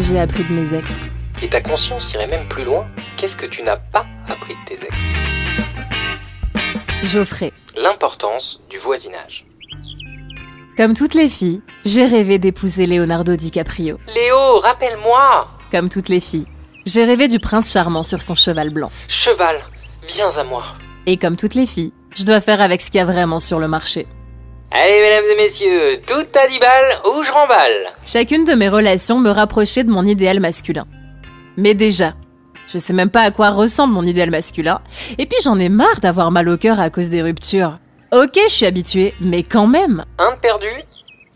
que j'ai appris de mes ex Et ta conscience irait même plus loin. Qu'est-ce que tu n'as pas appris de tes ex? Geoffrey. L'importance du voisinage. Comme toutes les filles, j'ai rêvé d'épouser Leonardo DiCaprio. Léo, rappelle-moi Comme toutes les filles, j'ai rêvé du prince charmant sur son cheval blanc. Cheval, viens à moi. Et comme toutes les filles, je dois faire avec ce qu'il y a vraiment sur le marché. Allez, mesdames et messieurs, tout à 10 balles ou je remballe. Chacune de mes relations me rapprochait de mon idéal masculin. Mais déjà, je sais même pas à quoi ressemble mon idéal masculin. Et puis j'en ai marre d'avoir mal au cœur à cause des ruptures. Ok, je suis habituée, mais quand même. Un de perdu,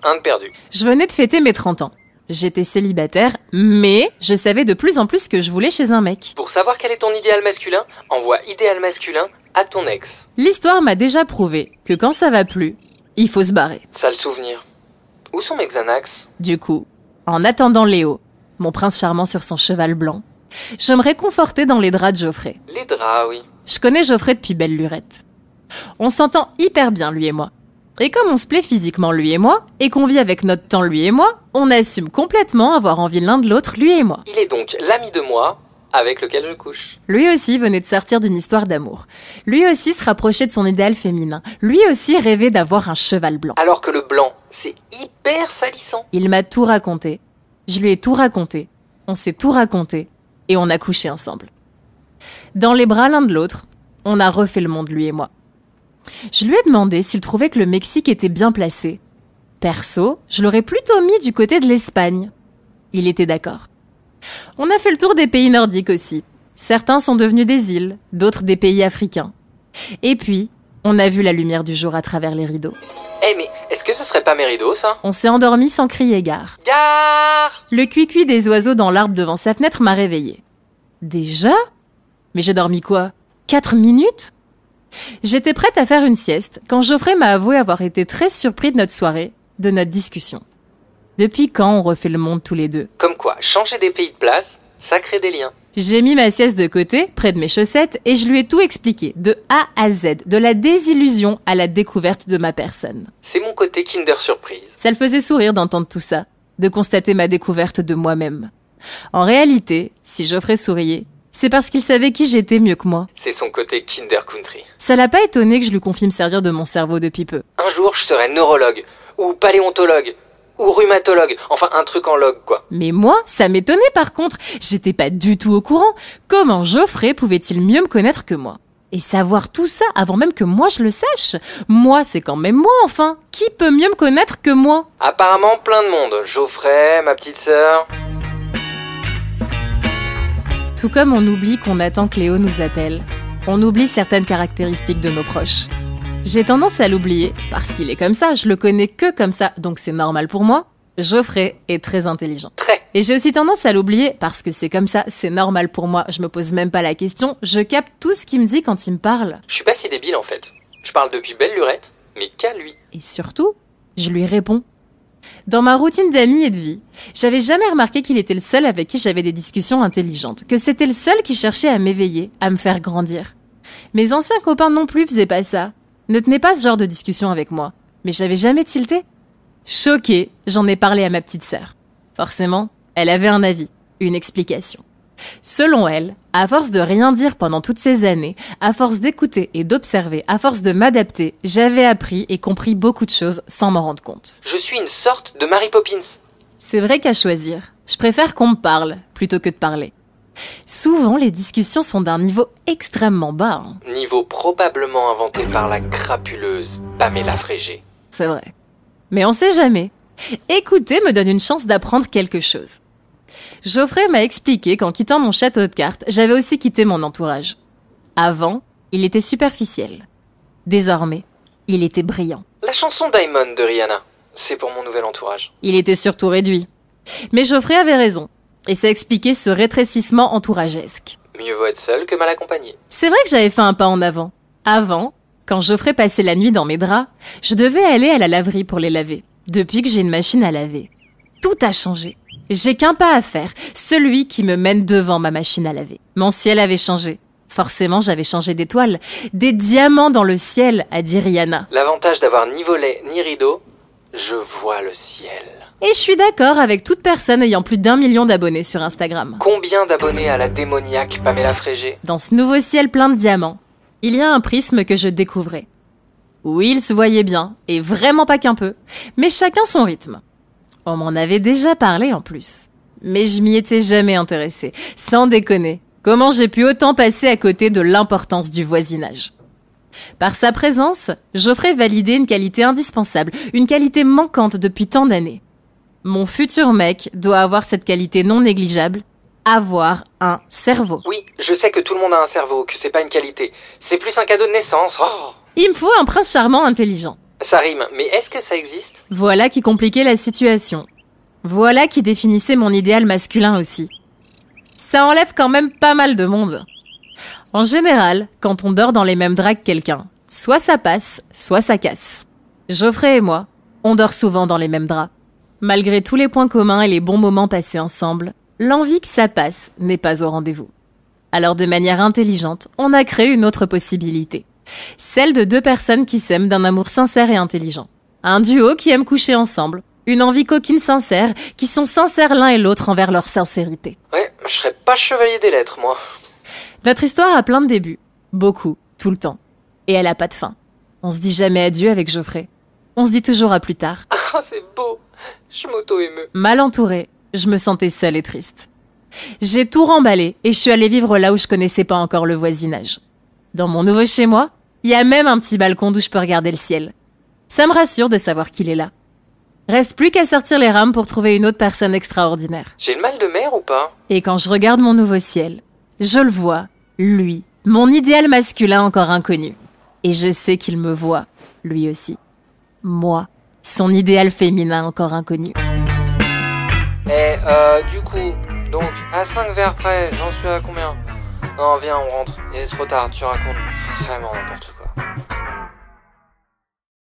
un de perdu. Je venais de fêter mes 30 ans. J'étais célibataire, mais je savais de plus en plus que je voulais chez un mec. Pour savoir quel est ton idéal masculin, envoie idéal masculin à ton ex. L'histoire m'a déjà prouvé que quand ça va plus, il faut se barrer. Sale souvenir. Où sont mes Xanax? Du coup, en attendant Léo, mon prince charmant sur son cheval blanc, je me réconfortais dans les draps de Geoffrey. Les draps, oui. Je connais Geoffrey depuis belle lurette. On s'entend hyper bien, lui et moi. Et comme on se plaît physiquement, lui et moi, et qu'on vit avec notre temps, lui et moi, on assume complètement avoir envie l'un de l'autre, lui et moi. Il est donc l'ami de moi avec lequel je couche. Lui aussi venait de sortir d'une histoire d'amour. Lui aussi se rapprochait de son idéal féminin. Lui aussi rêvait d'avoir un cheval blanc. Alors que le blanc, c'est hyper salissant. Il m'a tout raconté. Je lui ai tout raconté. On s'est tout raconté. Et on a couché ensemble. Dans les bras l'un de l'autre, on a refait le monde, lui et moi. Je lui ai demandé s'il trouvait que le Mexique était bien placé. Perso, je l'aurais plutôt mis du côté de l'Espagne. Il était d'accord. On a fait le tour des pays nordiques aussi. Certains sont devenus des îles, d'autres des pays africains. Et puis, on a vu la lumière du jour à travers les rideaux. Eh mais, est-ce que ce serait pas mes rideaux, ça? On s'est endormi sans crier gare. Gare Le cuicui des oiseaux dans l'arbre devant sa fenêtre m'a réveillé. Déjà? Mais j'ai dormi quoi? Quatre minutes? J'étais prête à faire une sieste quand Geoffrey m'a avoué avoir été très surpris de notre soirée, de notre discussion. Depuis quand on refait le monde tous les deux? Comme quoi, changer des pays de place, ça crée des liens. J'ai mis ma sieste de côté, près de mes chaussettes, et je lui ai tout expliqué, de A à Z, de la désillusion à la découverte de ma personne. C'est mon côté Kinder Surprise. Ça le faisait sourire d'entendre tout ça, de constater ma découverte de moi-même. En réalité, si Geoffrey souriait, c'est parce qu'il savait qui j'étais mieux que moi. C'est son côté Kinder Country. Ça l'a pas étonné que je lui confie me servir de mon cerveau depuis peu. Un jour, je serai neurologue, ou paléontologue, ou rhumatologue, enfin un truc en log, quoi. Mais moi, ça m'étonnait par contre. J'étais pas du tout au courant. Comment Geoffrey pouvait-il mieux me connaître que moi? Et savoir tout ça avant même que moi je le sache? Moi, c'est quand même moi, enfin. Qui peut mieux me connaître que moi? Apparemment, plein de monde. Geoffrey, ma petite sœur. Tout comme on oublie qu'on attend que Léo nous appelle, on oublie certaines caractéristiques de nos proches. J'ai tendance à l'oublier parce qu'il est comme ça, je le connais que comme ça, donc c'est normal pour moi. Geoffrey est très intelligent. Très. Et j'ai aussi tendance à l'oublier parce que c'est comme ça, c'est normal pour moi, je me pose même pas la question, je capte tout ce qu'il me dit quand il me parle. Je suis pas si débile en fait. Je parle depuis belle lurette, mais qu'à lui. Et surtout, je lui réponds. Dans ma routine d'amis et de vie, j'avais jamais remarqué qu'il était le seul avec qui j'avais des discussions intelligentes, que c'était le seul qui cherchait à m'éveiller, à me faire grandir. Mes anciens copains non plus faisaient pas ça, ne tenaient pas ce genre de discussion avec moi, mais j'avais jamais tilté. Choquée, j'en ai parlé à ma petite sœur. Forcément, elle avait un avis, une explication. Selon elle, à force de rien dire pendant toutes ces années, à force d'écouter et d'observer, à force de m'adapter, j'avais appris et compris beaucoup de choses sans m'en rendre compte. Je suis une sorte de Mary Poppins. C'est vrai qu'à choisir, je préfère qu'on me parle plutôt que de parler. Souvent, les discussions sont d'un niveau extrêmement bas. hein. Niveau probablement inventé par la crapuleuse Pamela Frégé. C'est vrai. Mais on sait jamais. Écouter me donne une chance d'apprendre quelque chose. Geoffrey m'a expliqué qu'en quittant mon château de cartes, j'avais aussi quitté mon entourage. Avant, il était superficiel. Désormais, il était brillant. La chanson Diamond de Rihanna. C'est pour mon nouvel entourage. Il était surtout réduit. Mais Geoffrey avait raison. Et ça expliquait ce rétrécissement entouragesque. Mieux vaut être seul que mal accompagné. C'est vrai que j'avais fait un pas en avant. Avant, quand Geoffrey passait la nuit dans mes draps, je devais aller à la laverie pour les laver. Depuis que j'ai une machine à laver. Tout a changé. J'ai qu'un pas à faire, celui qui me mène devant ma machine à laver. Mon ciel avait changé. Forcément, j'avais changé d'étoile. Des diamants dans le ciel, a dit Rihanna. L'avantage d'avoir ni volet ni rideau, je vois le ciel. Et je suis d'accord avec toute personne ayant plus d'un million d'abonnés sur Instagram. Combien d'abonnés à la démoniaque Pamela Frégé Dans ce nouveau ciel plein de diamants, il y a un prisme que je découvrais. Oui, il se voyait bien, et vraiment pas qu'un peu, mais chacun son rythme. On m'en avait déjà parlé en plus. Mais je m'y étais jamais intéressée, sans déconner. Comment j'ai pu autant passer à côté de l'importance du voisinage? Par sa présence, Geoffrey validait une qualité indispensable, une qualité manquante depuis tant d'années. Mon futur mec doit avoir cette qualité non négligeable, avoir un cerveau. Oui, je sais que tout le monde a un cerveau, que c'est pas une qualité. C'est plus un cadeau de naissance. Oh Il me faut un prince charmant intelligent. ça rime, mais est-ce que ça existe? Voilà qui compliquait la situation. Voilà qui définissait mon idéal masculin aussi. Ça enlève quand même pas mal de monde. En général, quand on dort dans les mêmes draps que quelqu'un, soit ça passe, soit ça casse. Geoffrey et moi, on dort souvent dans les mêmes draps. Malgré tous les points communs et les bons moments passés ensemble, l'envie que ça passe n'est pas au rendez-vous. Alors de manière intelligente, on a créé une autre possibilité. Celle de deux personnes qui s'aiment d'un amour sincère et intelligent. Un duo qui aime coucher ensemble. Une envie coquine sincère, qui sont sincères l'un et l'autre envers leur sincérité. Ouais, je serais pas chevalier des lettres, moi. Notre histoire a plein de débuts. Beaucoup, tout le temps. Et elle a pas de fin. On se dit jamais adieu avec Geoffrey. On se dit toujours à plus tard. Ah, c'est beau. Je m'auto-émeus. Mal entourée, je me sentais seule et triste. J'ai tout remballé et je suis allée vivre là où je connaissais pas encore le voisinage. Dans mon nouveau chez moi, il y a même un petit balcon d'où je peux regarder le ciel. Ça me rassure de savoir qu'il est là. Reste plus qu'à sortir les rames pour trouver une autre personne extraordinaire. J'ai le mal de mer ou pas? Et quand je regarde mon nouveau ciel, je le vois, lui, mon idéal masculin encore inconnu. Et je sais qu'il me voit, lui aussi. Moi, son idéal féminin encore inconnu. Eh, euh, du coup, donc, à 5 verres près, j'en suis à combien? Non, viens, on rentre. Il est trop tard, tu racontes vraiment n'importe quoi.